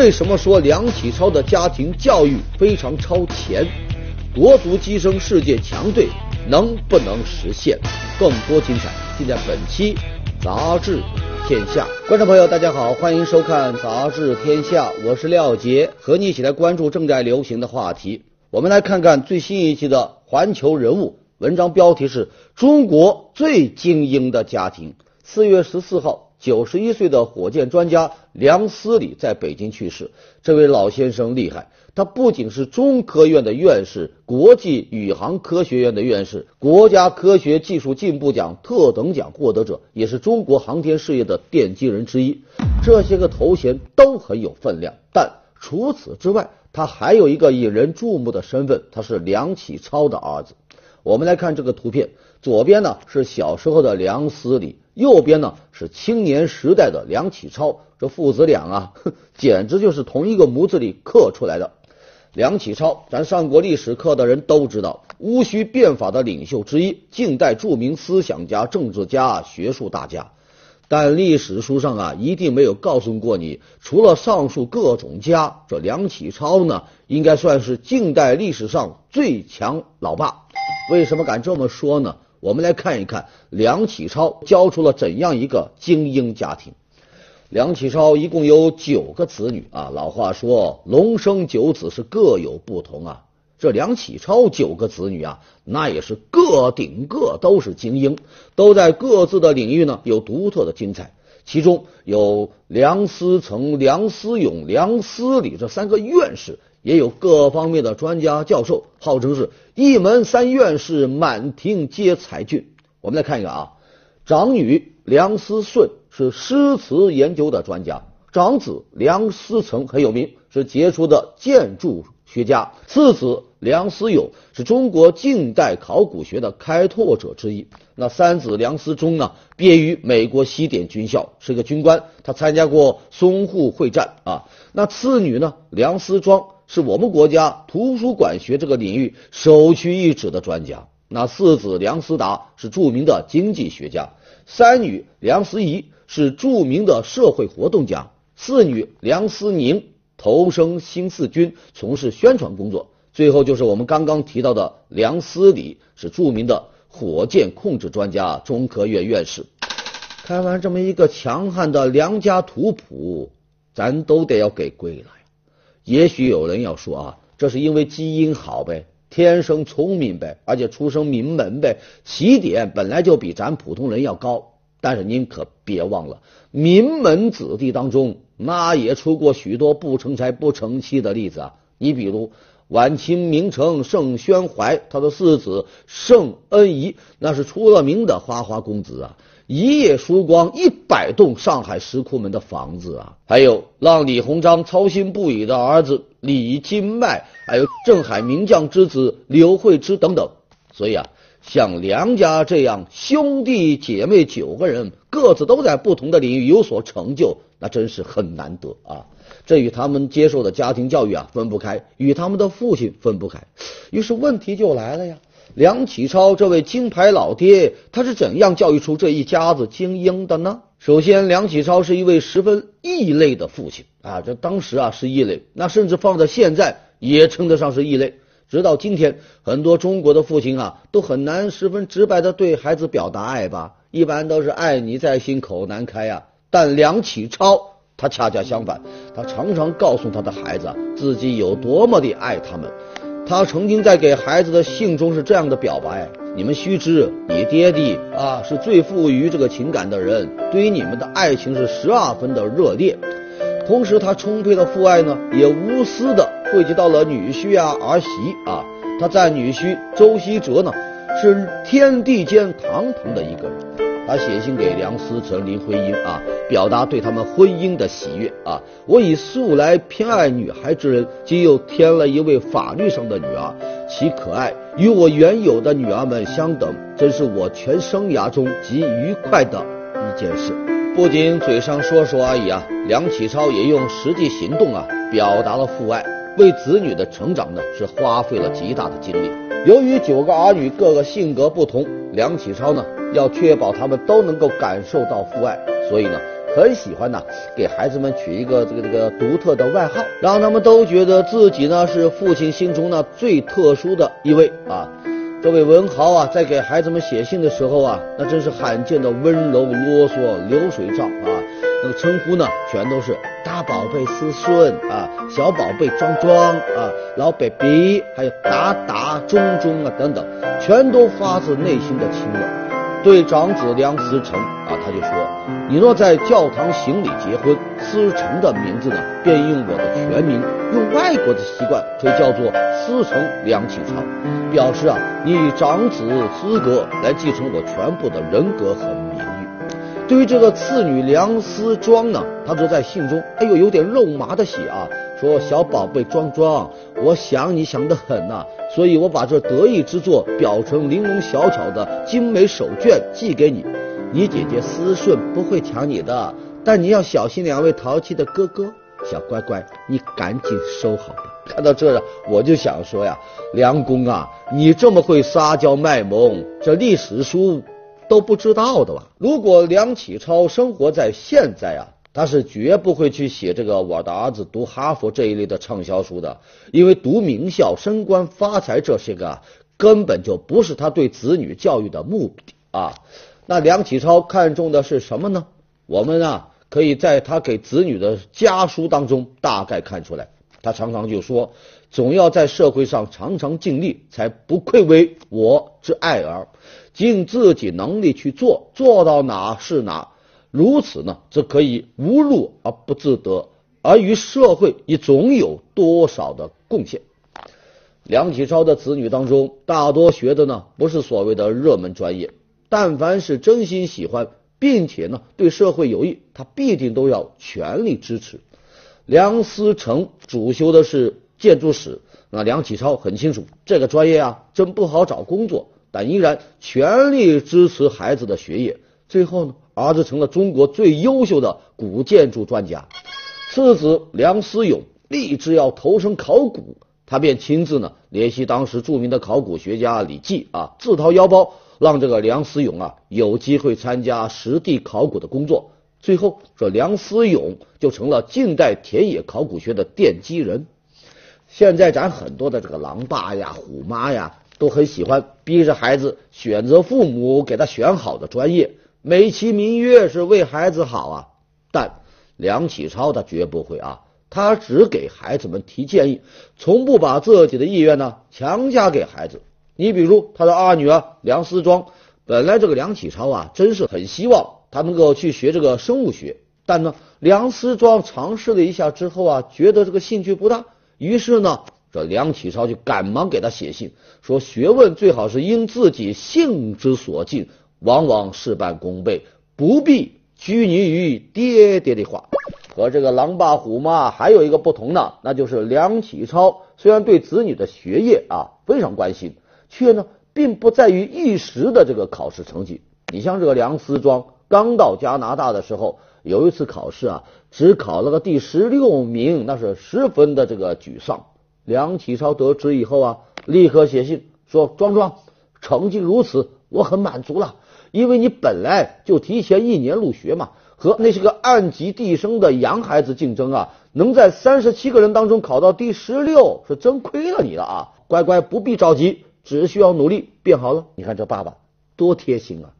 为什么说梁启超的家庭教育非常超前？国足跻身世界强队能不能实现？更多精彩尽在本期《杂志天下》。观众朋友，大家好，欢迎收看《杂志天下》，我是廖杰，和你一起来关注正在流行的话题。我们来看看最新一期的《环球人物》，文章标题是“中国最精英的家庭”。四月十四号。九十一岁的火箭专家梁思礼在北京去世。这位老先生厉害，他不仅是中科院的院士、国际宇航科学院的院士、国家科学技术进步奖特等奖获得者，也是中国航天事业的奠基人之一。这些个头衔都很有分量，但除此之外，他还有一个引人注目的身份，他是梁启超的儿子。我们来看这个图片，左边呢是小时候的梁思礼。右边呢是青年时代的梁启超，这父子俩啊，简直就是同一个模子里刻出来的。梁启超，咱上过历史课的人都知道，戊戌变法的领袖之一，近代著名思想家、政治家、学术大家。但历史书上啊，一定没有告诉过你，除了上述各种家，这梁启超呢，应该算是近代历史上最强老爸。为什么敢这么说呢？我们来看一看梁启超教出了怎样一个精英家庭。梁启超一共有九个子女啊，老话说龙生九子是各有不同啊。这梁启超九个子女啊，那也是个顶个都是精英，都在各自的领域呢有独特的精彩。其中有梁思成、梁思永、梁思礼这三个院士。也有各方面的专家教授，号称是一门三院士，满庭皆才俊。我们来看一个啊，长女梁思顺是诗词研究的专家，长子梁思成很有名，是杰出的建筑学家，次子梁思永是中国近代考古学的开拓者之一。那三子梁思忠呢，毕业于美国西点军校，是个军官，他参加过淞沪会战啊。那次女呢，梁思庄。是我们国家图书馆学这个领域首屈一指的专家。那四子梁思达是著名的经济学家，三女梁思怡是著名的社会活动家，四女梁思宁投身新四军从事宣传工作。最后就是我们刚刚提到的梁思礼，是著名的火箭控制专家，中科院院士。看完这么一个强悍的梁家图谱，咱都得要给跪了。也许有人要说啊，这是因为基因好呗，天生聪明呗，而且出生名门呗，起点本来就比咱普通人要高。但是您可别忘了，名门子弟当中那也出过许多不成才不成器的例子啊。你比如晚清名臣盛宣怀，他的四子盛恩颐，那是出了名的花花公子啊。一夜输光一百栋上海石库门的房子啊！还有让李鸿章操心不已的儿子李金迈，还有镇海名将之子刘惠之等等。所以啊，像梁家这样兄弟姐妹九个人，各自都在不同的领域有所成就，那真是很难得啊！这与他们接受的家庭教育啊分不开，与他们的父亲分不开。于是问题就来了呀。梁启超这位金牌老爹，他是怎样教育出这一家子精英的呢？首先，梁启超是一位十分异类的父亲啊，这当时啊是异类，那甚至放在现在也称得上是异类。直到今天，很多中国的父亲啊都很难十分直白的对孩子表达爱吧，一般都是爱你在心口难开呀。但梁启超他恰恰相反，他常常告诉他的孩子自己有多么的爱他们。他曾经在给孩子的信中是这样的表白：你们须知，你爹地啊是最富于这个情感的人，对于你们的爱情是十二分的热烈。同时，他充沛的父爱呢，也无私的汇集到了女婿啊、儿媳啊。他在女婿周希哲呢，是天地间堂堂的一个人。他写信给梁思成、林徽因啊，表达对他们婚姻的喜悦啊。我以素来偏爱女孩之人，今又添了一位法律上的女儿，其可爱与我原有的女儿们相等，真是我全生涯中极愉快的一件事。不仅嘴上说说而已啊，梁启超也用实际行动啊，表达了父爱，为子女的成长呢，是花费了极大的精力。由于九个儿女各个性格不同，梁启超呢。要确保他们都能够感受到父爱，所以呢，很喜欢呢给孩子们取一个这个这个独特的外号，让他们都觉得自己呢是父亲心中呢最特殊的一位啊。这位文豪啊，在给孩子们写信的时候啊，那真是罕见的温柔啰嗦、流水账啊。那个称呼呢，全都是大宝贝思顺啊，小宝贝庄庄啊，老 baby，还有达达、中中啊等等，全都发自内心的亲热。对长子梁思成啊，他就说：“你若在教堂行礼结婚，思成的名字呢，便用我的全名；用外国的习惯，可以叫做思成梁启超，表示啊，你以长子资格来继承我全部的人格和名。”对于这个次女梁思庄呢，他则在信中，哎呦，有点肉麻的写啊，说：“小宝贝庄庄，我想你想得很呐。”所以我把这得意之作裱成玲珑小巧的精美手绢寄给你，你姐姐思顺不会抢你的，但你要小心两位淘气的哥哥。小乖乖，你赶紧收好吧。看到这，我就想说呀，梁公啊，你这么会撒娇卖萌，这历史书都不知道的吧？如果梁启超生活在现在啊。他是绝不会去写这个我的儿子读哈佛这一类的畅销书的，因为读名校、升官发财这些个根本就不是他对子女教育的目的啊。那梁启超看重的是什么呢？我们啊可以在他给子女的家书当中大概看出来。他常常就说，总要在社会上常常尽力，才不愧为我之爱儿，尽自己能力去做，做到哪是哪。如此呢，则可以无入而不自得，而于社会也总有多少的贡献。梁启超的子女当中，大多学的呢不是所谓的热门专业，但凡是真心喜欢，并且呢对社会有益，他必定都要全力支持。梁思成主修的是建筑史，那梁启超很清楚这个专业啊真不好找工作，但依然全力支持孩子的学业。最后呢？儿子成了中国最优秀的古建筑专家，次子梁思永立志要投身考古，他便亲自呢联系当时著名的考古学家李济啊，自掏腰包让这个梁思永啊有机会参加实地考古的工作。最后，这梁思永就成了近代田野考古学的奠基人。现在咱很多的这个狼爸呀、虎妈呀，都很喜欢逼着孩子选择父母给他选好的专业。美其名曰是为孩子好啊，但梁启超他绝不会啊，他只给孩子们提建议，从不把自己的意愿呢强加给孩子。你比如他的二女儿梁思庄，本来这个梁启超啊，真是很希望他能够去学这个生物学，但呢，梁思庄尝试了一下之后啊，觉得这个兴趣不大，于是呢，这梁启超就赶忙给他写信，说学问最好是因自己性之所进。往往事半功倍，不必拘泥于爹爹的话。和这个狼爸虎妈还有一个不同呢，那就是梁启超虽然对子女的学业啊非常关心，却呢并不在于一时的这个考试成绩。你像这个梁思庄刚到加拿大的时候，有一次考试啊，只考了个第十六名，那是十分的这个沮丧。梁启超得知以后啊，立刻写信说：“庄庄，成绩如此，我很满足了。”因为你本来就提前一年入学嘛，和那些个按级递升的洋孩子竞争啊，能在三十七个人当中考到第十六，是真亏了你了啊！乖乖，不必着急，只需要努力变好了。你看这爸爸多贴心啊！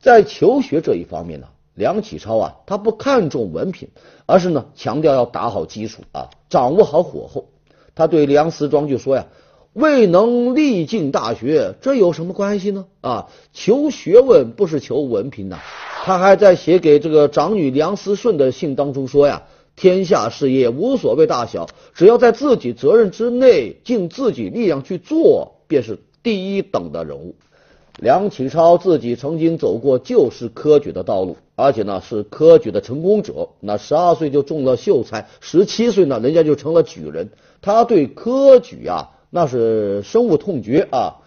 在求学这一方面呢，梁启超啊，他不看重文凭，而是呢强调要打好基础啊，掌握好火候。他对梁思庄就说呀。未能力进大学，这有什么关系呢？啊，求学问不是求文凭呐。他还在写给这个长女梁思顺的信当中说呀：“天下事业无所谓大小，只要在自己责任之内，尽自己力量去做，便是第一等的人物。”梁启超自己曾经走过就是科举的道路，而且呢是科举的成功者。那十二岁就中了秀才，十七岁呢人家就成了举人。他对科举啊。那是深恶痛绝啊！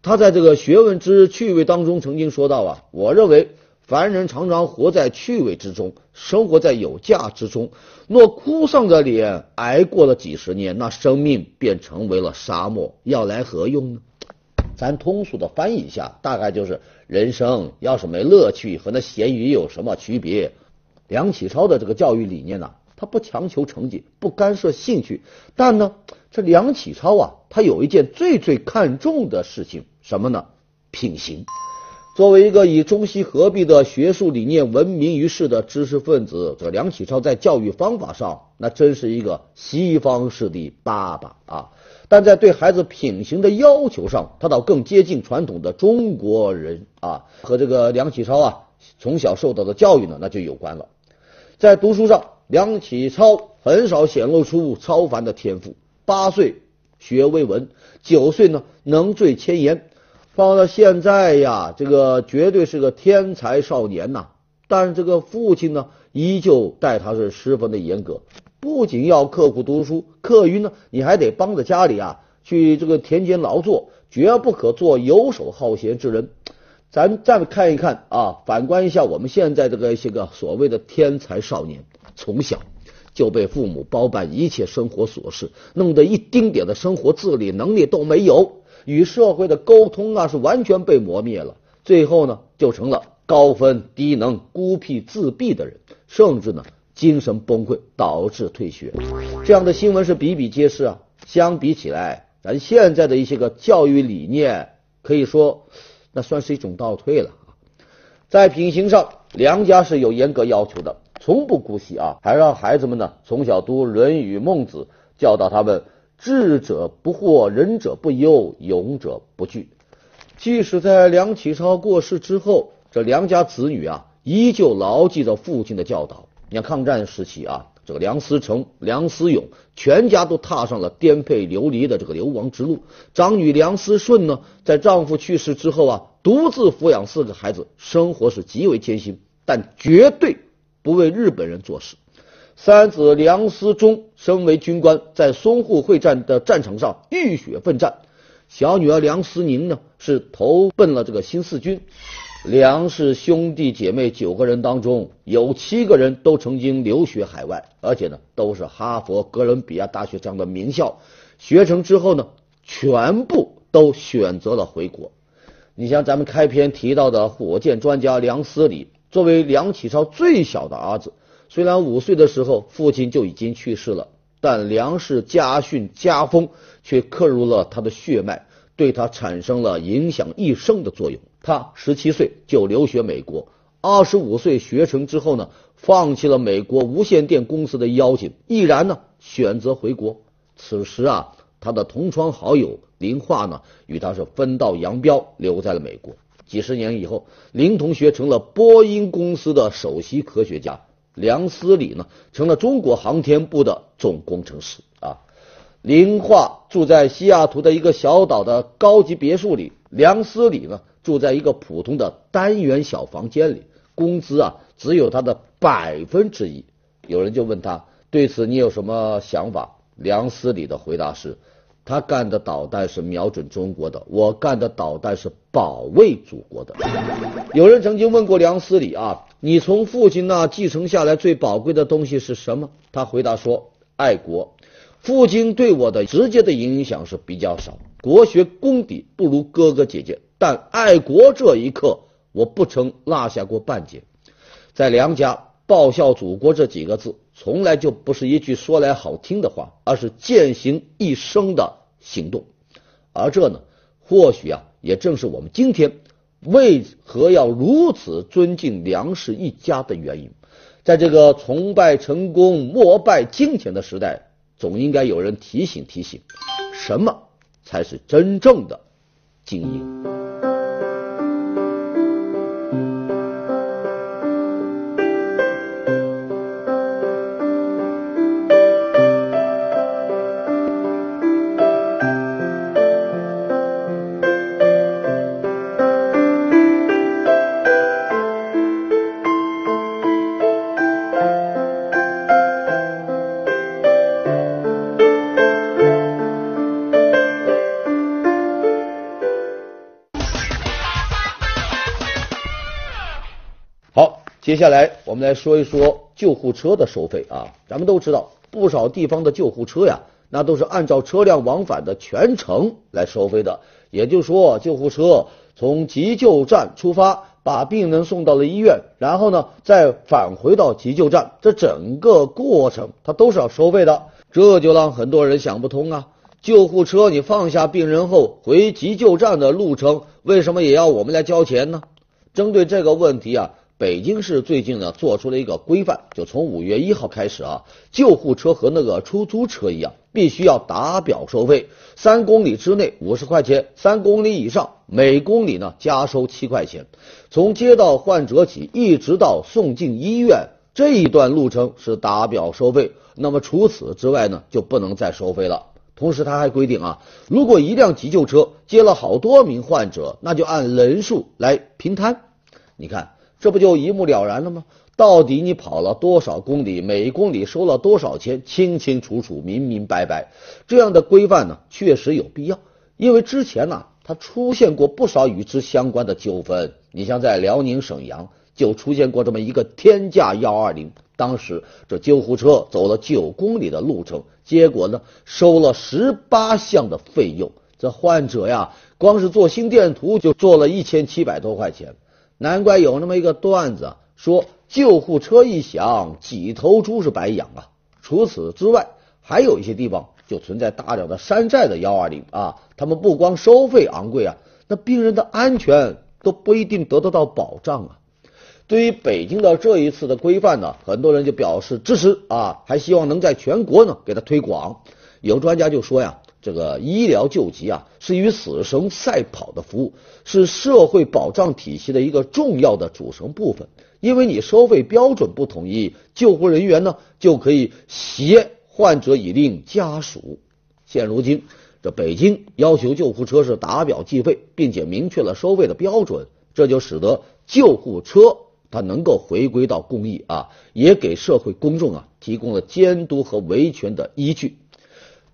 他在这个学问之趣味当中曾经说到啊，我认为凡人常常活在趣味之中，生活在有价之中。若哭丧着脸挨过了几十年，那生命便成为了沙漠，要来何用呢？咱通俗的翻译一下，大概就是人生要是没乐趣，和那咸鱼有什么区别？梁启超的这个教育理念呢，他不强求成绩，不干涉兴趣，但呢，这梁启超啊，他有一件最最看重的事情，什么呢？品行。作为一个以中西合璧的学术理念闻名于世的知识分子，这梁启超在教育方法上那真是一个西方式的爸爸啊！但在对孩子品行的要求上，他倒更接近传统的中国人啊，和这个梁启超啊从小受到的教育呢那就有关了。在读书上，梁启超很少显露出超凡的天赋。八岁学微文，九岁呢能坠千言。放到现在呀，这个绝对是个天才少年呐！但是这个父亲呢，依旧待他是十分的严格，不仅要刻苦读书，课余呢，你还得帮着家里啊去这个田间劳作，绝不可做游手好闲之人。咱再看一看啊，反观一下我们现在这个一些个所谓的天才少年，从小就被父母包办一切生活琐事，弄得一丁点的生活自理能力都没有。与社会的沟通啊，是完全被磨灭了。最后呢，就成了高分低能、孤僻自闭的人，甚至呢，精神崩溃，导致退学。这样的新闻是比比皆是啊。相比起来，咱现在的一些个教育理念，可以说那算是一种倒退了啊。在品行上，梁家是有严格要求的，从不姑息啊，还让孩子们呢从小读《论语》《孟子》，教导他们。智者不惑，仁者不忧，勇者不惧。即使在梁启超过世之后，这梁家子女啊，依旧牢记着父亲的教导。你看抗战时期啊，这个梁思成、梁思永全家都踏上了颠沛流离的这个流亡之路。长女梁思顺呢，在丈夫去世之后啊，独自抚养四个孩子，生活是极为艰辛，但绝对不为日本人做事。三子梁思忠身为军官，在淞沪会战的战场上浴血奋战。小女儿梁思宁呢，是投奔了这个新四军。梁氏兄弟姐妹九个人当中，有七个人都曾经留学海外，而且呢，都是哈佛、哥伦比亚大学这样的名校。学成之后呢，全部都选择了回国。你像咱们开篇提到的火箭专家梁思礼，作为梁启超最小的儿子。虽然五岁的时候父亲就已经去世了，但梁氏家训家风却刻入了他的血脉，对他产生了影响一生的作用。他十七岁就留学美国，二十五岁学成之后呢，放弃了美国无线电公司的邀请，毅然呢选择回国。此时啊，他的同窗好友林化呢与他是分道扬镳，留在了美国。几十年以后，林同学成了波音公司的首席科学家。梁思礼呢，成了中国航天部的总工程师啊。林化住在西雅图的一个小岛的高级别墅里，梁思礼呢住在一个普通的单元小房间里，工资啊只有他的百分之一。有人就问他对此你有什么想法？梁思礼的回答是。他干的导弹是瞄准中国的，我干的导弹是保卫祖国的。有人曾经问过梁思礼啊，你从父亲那继承下来最宝贵的东西是什么？他回答说：爱国。父亲对我的直接的影响是比较少，国学功底不如哥哥姐姐，但爱国这一刻我不曾落下过半截。在梁家，报效祖国这几个字。从来就不是一句说来好听的话，而是践行一生的行动。而这呢，或许啊，也正是我们今天为何要如此尊敬梁氏一家的原因。在这个崇拜成功、膜拜金钱的时代，总应该有人提醒提醒，什么才是真正的精英。接下来我们来说一说救护车的收费啊。咱们都知道，不少地方的救护车呀，那都是按照车辆往返的全程来收费的。也就是说，救护车从急救站出发，把病人送到了医院，然后呢再返回到急救站，这整个过程它都是要收费的。这就让很多人想不通啊！救护车你放下病人后回急救站的路程，为什么也要我们来交钱呢？针对这个问题啊。北京市最近呢做出了一个规范，就从五月一号开始啊，救护车和那个出租车一样，必须要打表收费。三公里之内五十块钱，三公里以上每公里呢加收七块钱。从接到患者起，一直到送进医院这一段路程是打表收费。那么除此之外呢，就不能再收费了。同时他还规定啊，如果一辆急救车接了好多名患者，那就按人数来平摊。你看。这不就一目了然了吗？到底你跑了多少公里，每公里收了多少钱，清清楚楚、明明白白。这样的规范呢，确实有必要。因为之前呢，它出现过不少与之相关的纠纷。你像在辽宁沈阳就出现过这么一个天价幺二零，当时这救护车走了九公里的路程，结果呢，收了十八项的费用。这患者呀，光是做心电图就做了一千七百多块钱。难怪有那么一个段子说，救护车一响，几头猪是白养啊！除此之外，还有一些地方就存在大量的山寨的幺二零啊，他们不光收费昂贵啊，那病人的安全都不一定得得到保障啊。对于北京的这一次的规范呢，很多人就表示支持啊，还希望能在全国呢给他推广。有专家就说呀。这个医疗救急啊，是与死神赛跑的服务，是社会保障体系的一个重要的组成部分。因为你收费标准不统一，救护人员呢就可以挟患者以令家属。现如今，这北京要求救护车是打表计费，并且明确了收费的标准，这就使得救护车它能够回归到公益啊，也给社会公众啊提供了监督和维权的依据。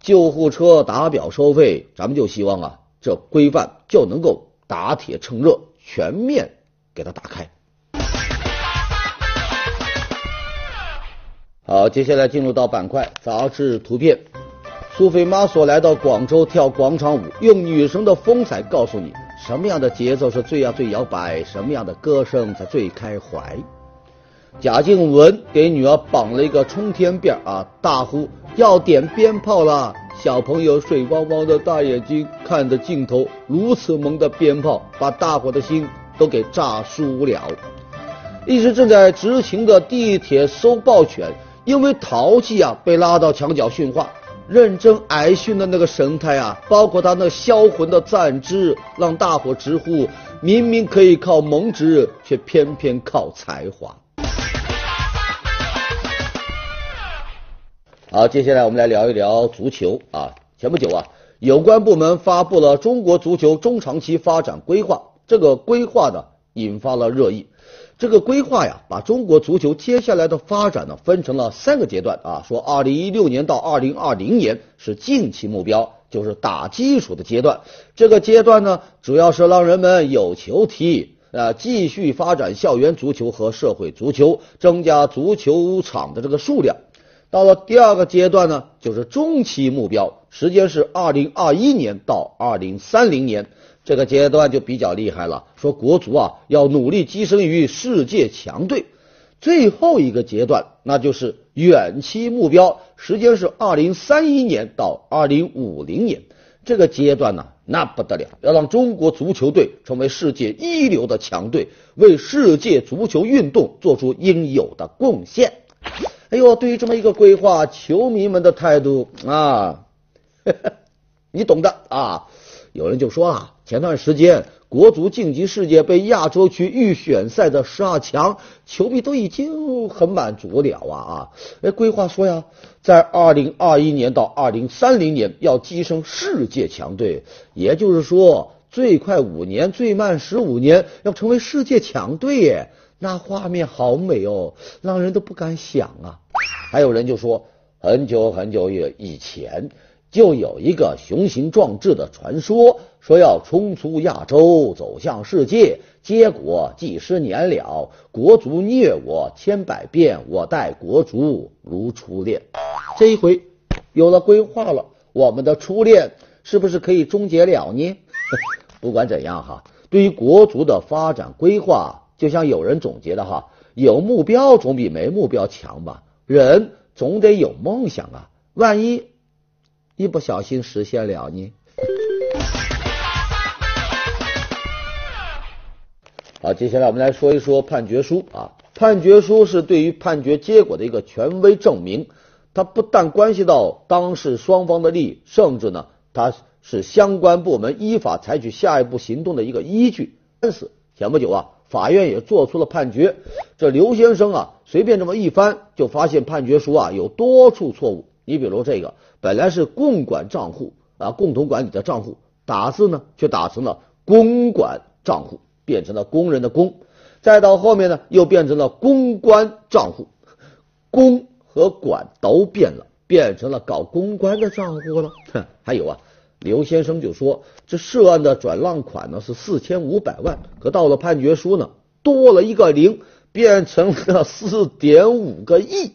救护车打表收费，咱们就希望啊，这规范就能够打铁趁热，全面给它打开。好，接下来进入到板块杂志图片。苏菲玛索来到广州跳广场舞，用女神的风采告诉你什么样的节奏是最呀最摇摆，什么样的歌声才最开怀。贾静雯给女儿绑了一个冲天辫啊，大呼要点鞭炮了。小朋友水汪汪的大眼睛看着镜头，如此萌的鞭炮，把大伙的心都给炸酥了。一直正在执勤的地铁搜爆犬，因为淘气啊，被拉到墙角训话。认真挨训的那个神态啊，包括他那销魂的站姿，让大伙直呼：明明可以靠萌值，却偏偏靠才华。好，接下来我们来聊一聊足球啊。前不久啊，有关部门发布了中国足球中长期发展规划。这个规划呢，引发了热议。这个规划呀，把中国足球接下来的发展呢，分成了三个阶段啊。说二零一六年到二零二零年是近期目标，就是打基础的阶段。这个阶段呢，主要是让人们有球踢啊，继续发展校园足球和社会足球，增加足球场的这个数量。到了第二个阶段呢，就是中期目标，时间是二零二一年到二零三零年，这个阶段就比较厉害了。说国足啊要努力跻身于世界强队。最后一个阶段，那就是远期目标，时间是二零三一年到二零五零年。这个阶段呢，那不得了，要让中国足球队成为世界一流的强队，为世界足球运动做出应有的贡献。哎呦，对于这么一个规划，球迷们的态度啊，你懂的啊。有人就说啊，前段时间国足晋级世界杯亚洲区预选赛的十二强，球迷都已经很满足了啊啊！哎，规划说呀，在二零二一年到二零三零年要跻身世界强队，也就是说，最快五年，最慢十五年要成为世界强队耶。那画面好美哦，让人都不敢想啊！还有人就说，很久很久以以前就有一个雄心壮志的传说，说要冲出亚洲走向世界，结果几十年了，国足虐我千百遍，我待国足如初恋。这一回有了规划了，我们的初恋是不是可以终结了呢？不管怎样哈，对于国足的发展规划，就像有人总结的哈，有目标总比没目标强吧。人总得有梦想啊，万一一不小心实现了呢？好，接下来我们来说一说判决书啊。判决书是对于判决结果的一个权威证明，它不但关系到当事双方的利益，甚至呢，它是相关部门依法采取下一步行动的一个依据。但是前不久啊，法院也做出了判决，这刘先生啊，随便这么一翻，就发现判决书啊有多处错误。你比如这个，本来是共管账户啊，共同管理的账户，打字呢却打成了公管账户，变成了工人的工。再到后面呢，又变成了公关账户，公和管都变了，变成了搞公关的账户了。哼 还有啊，刘先生就说这涉案的转让款呢是四千五百万，可到了判决书呢多了一个零，变成了四点五个亿，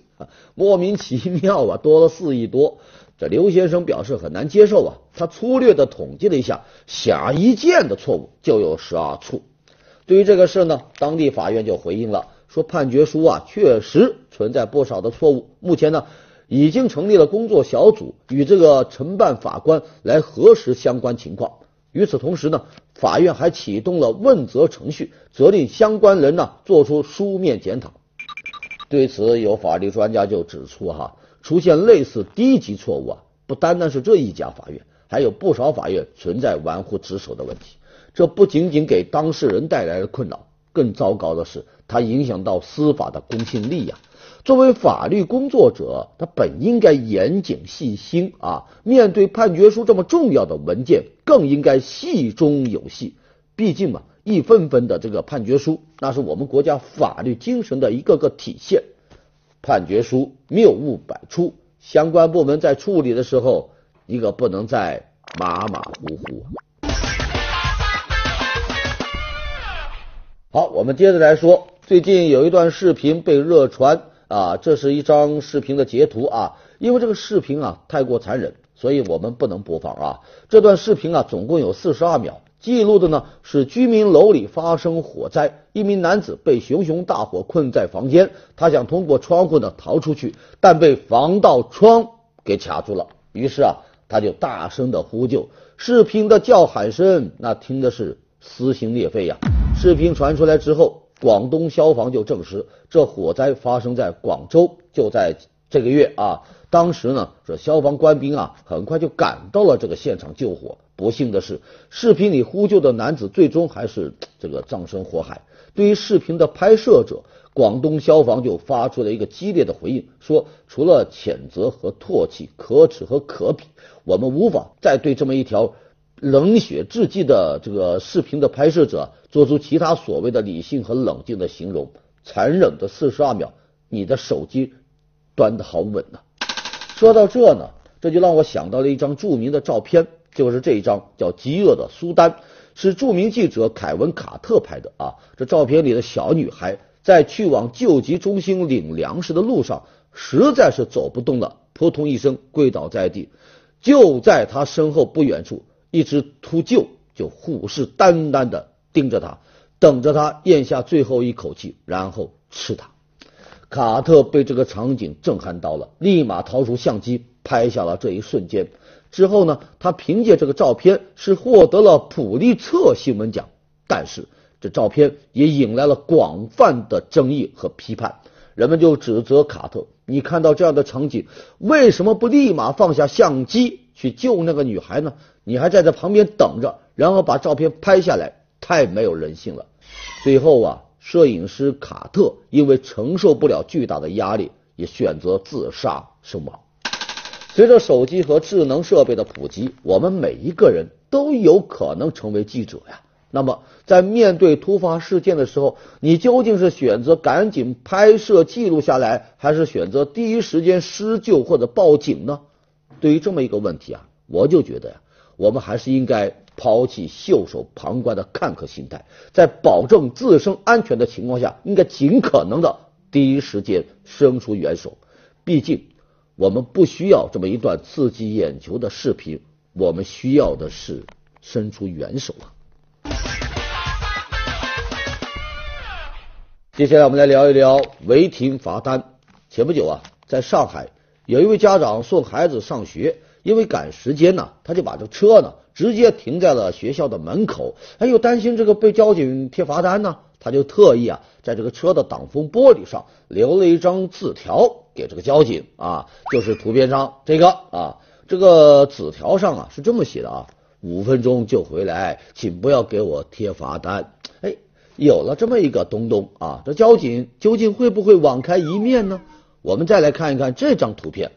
莫名其妙啊，多了四亿多。这刘先生表示很难接受啊，他粗略的统计了一下，显而易见的错误就有十二处。对于这个事呢，当地法院就回应了，说判决书啊确实存在不少的错误。目前呢，已经成立了工作小组，与这个承办法官来核实相关情况。与此同时呢，法院还启动了问责程序，责令相关人呢做出书面检讨。对此，有法律专家就指出，哈，出现类似低级错误啊，不单单是这一家法院，还有不少法院存在玩忽职守的问题。这不仅仅给当事人带来了困扰，更糟糕的是，它影响到司法的公信力呀。作为法律工作者，他本应该严谨细心啊，面对判决书这么重要的文件，更应该细中有细。毕竟嘛，一份份的这个判决书，那是我们国家法律精神的一个个体现。判决书谬误百出，相关部门在处理的时候，你可不能再马马虎虎。好，我们接着来说，最近有一段视频被热传啊，这是一张视频的截图啊，因为这个视频啊太过残忍，所以我们不能播放啊。这段视频啊总共有四十二秒，记录的呢是居民楼里发生火灾，一名男子被熊熊大火困在房间，他想通过窗户呢逃出去，但被防盗窗给卡住了，于是啊他就大声的呼救，视频的叫喊声那听的是撕心裂肺呀。视频传出来之后，广东消防就证实，这火灾发生在广州，就在这个月啊。当时呢，这消防官兵啊，很快就赶到了这个现场救火。不幸的是，视频里呼救的男子最终还是这个葬身火海。对于视频的拍摄者，广东消防就发出了一个激烈的回应，说除了谴责和唾弃，可耻和可鄙，我们无法再对这么一条。冷血至极的这个视频的拍摄者做出其他所谓的理性和冷静的形容，残忍的四十二秒，你的手机端的好稳呐。说到这呢，这就让我想到了一张著名的照片，就是这一张叫《饥饿的苏丹》，是著名记者凯文卡特拍的啊。这照片里的小女孩在去往救急中心领粮食的路上，实在是走不动了，扑通一声跪倒在地，就在她身后不远处。一只秃鹫就虎视眈眈的盯着他，等着他咽下最后一口气，然后吃他。卡特被这个场景震撼到了，立马掏出相机拍下了这一瞬间。之后呢，他凭借这个照片是获得了普利策新闻奖。但是这照片也引来了广泛的争议和批判，人们就指责卡特：你看到这样的场景，为什么不立马放下相机？去救那个女孩呢？你还在这旁边等着，然后把照片拍下来，太没有人性了。最后啊，摄影师卡特因为承受不了巨大的压力，也选择自杀身亡。随着手机和智能设备的普及，我们每一个人都有可能成为记者呀。那么，在面对突发事件的时候，你究竟是选择赶紧拍摄记录下来，还是选择第一时间施救或者报警呢？对于这么一个问题啊，我就觉得呀，我们还是应该抛弃袖手旁观的看客心态，在保证自身安全的情况下，应该尽可能的第一时间伸出援手。毕竟，我们不需要这么一段刺激眼球的视频，我们需要的是伸出援手啊。接下来我们来聊一聊违停罚单。前不久啊，在上海有一位家长送孩子上学，因为赶时间呢，他就把这车呢直接停在了学校的门口。哎，又担心这个被交警贴罚单呢，他就特意啊在这个车的挡风玻璃上留了一张字条给这个交警啊，就是图片上这个啊，这个纸条上啊是这么写的啊：五分钟就回来，请不要给我贴罚单。哎。有了这么一个东东啊，这交警究竟会不会网开一面呢？我们再来看一看这张图片，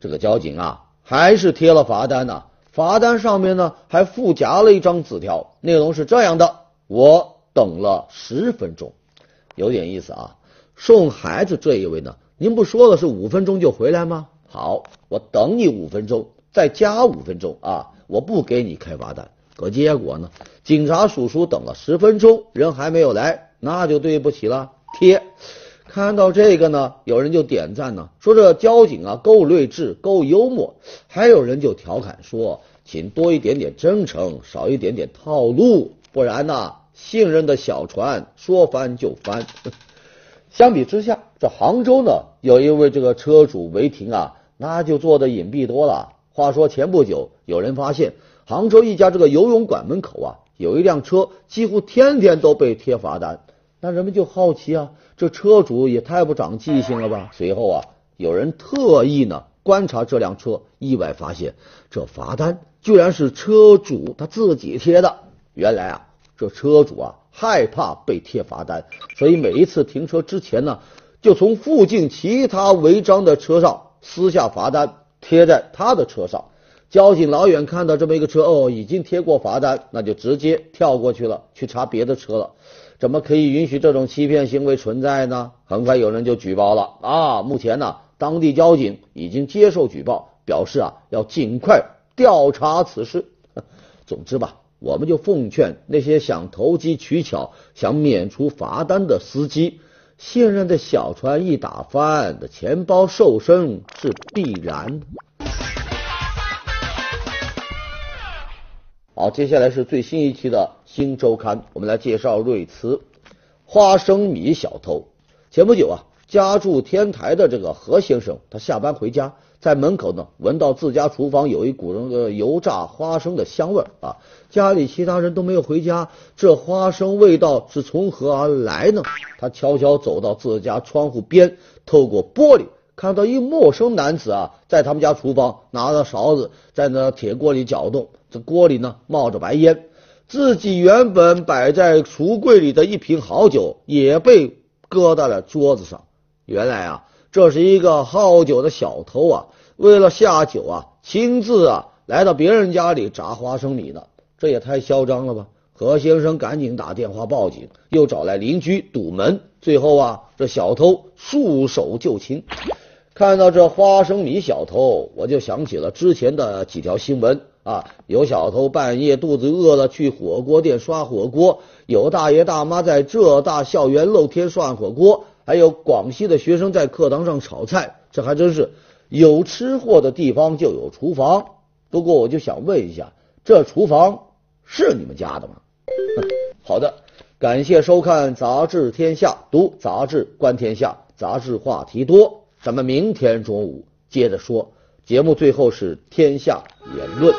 这个交警啊还是贴了罚单呢，罚单上面呢还附夹了一张纸条，内容是这样的：我等了十分钟，有点意思啊。送孩子这一位呢，您不说了是五分钟就回来吗？好，我等你五分钟，再加五分钟啊，我不给你开罚单。可结果呢？警察叔叔等了十分钟，人还没有来，那就对不起了。贴，看到这个呢，有人就点赞呢，说这交警啊够睿智，够幽默。还有人就调侃说，请多一点点真诚，少一点点套路，不然呢，信任的小船说翻就翻。相比之下，这杭州呢，有一位这个车主违停啊，那就做的隐蔽多了。话说前不久，有人发现。杭州一家这个游泳馆门口啊，有一辆车，几乎天天都被贴罚单。那人们就好奇啊，这车主也太不长记性了吧？随后啊，有人特意呢观察这辆车，意外发现这罚单居然是车主他自己贴的。原来啊，这车主啊害怕被贴罚单，所以每一次停车之前呢，就从附近其他违章的车上撕下罚单贴在他的车上。交警老远看到这么一个车，哦，已经贴过罚单，那就直接跳过去了，去查别的车了。怎么可以允许这种欺骗行为存在呢？很快有人就举报了啊！目前呢，当地交警已经接受举报，表示啊要尽快调查此事。总之吧，我们就奉劝那些想投机取巧、想免除罚单的司机，信任的小船一打翻，的钱包瘦身是必然。好，接下来是最新一期的《新周刊》，我们来介绍瑞慈花生米小偷。前不久啊，家住天台的这个何先生，他下班回家，在门口呢闻到自家厨房有一股那个油炸花生的香味儿啊。家里其他人都没有回家，这花生味道是从何而来呢？他悄悄走到自家窗户边，透过玻璃看到一陌生男子啊，在他们家厨房拿着勺子在那铁锅里搅动。这锅里呢冒着白烟，自己原本摆在橱柜里的一瓶好酒也被搁在了桌子上。原来啊，这是一个好酒的小偷啊，为了下酒啊，亲自啊来到别人家里炸花生米呢，这也太嚣张了吧！何先生赶紧打电话报警，又找来邻居堵门，最后啊，这小偷束手就擒。看到这花生米小偷，我就想起了之前的几条新闻。啊，有小偷半夜肚子饿了去火锅店刷火锅，有大爷大妈在浙大校园露天涮火锅，还有广西的学生在课堂上炒菜，这还真是有吃货的地方就有厨房。不过我就想问一下，这厨房是你们家的吗？好的，感谢收看《杂志天下》，读杂志观天下，杂志话题多，咱们明天中午接着说。节目最后是天下言论。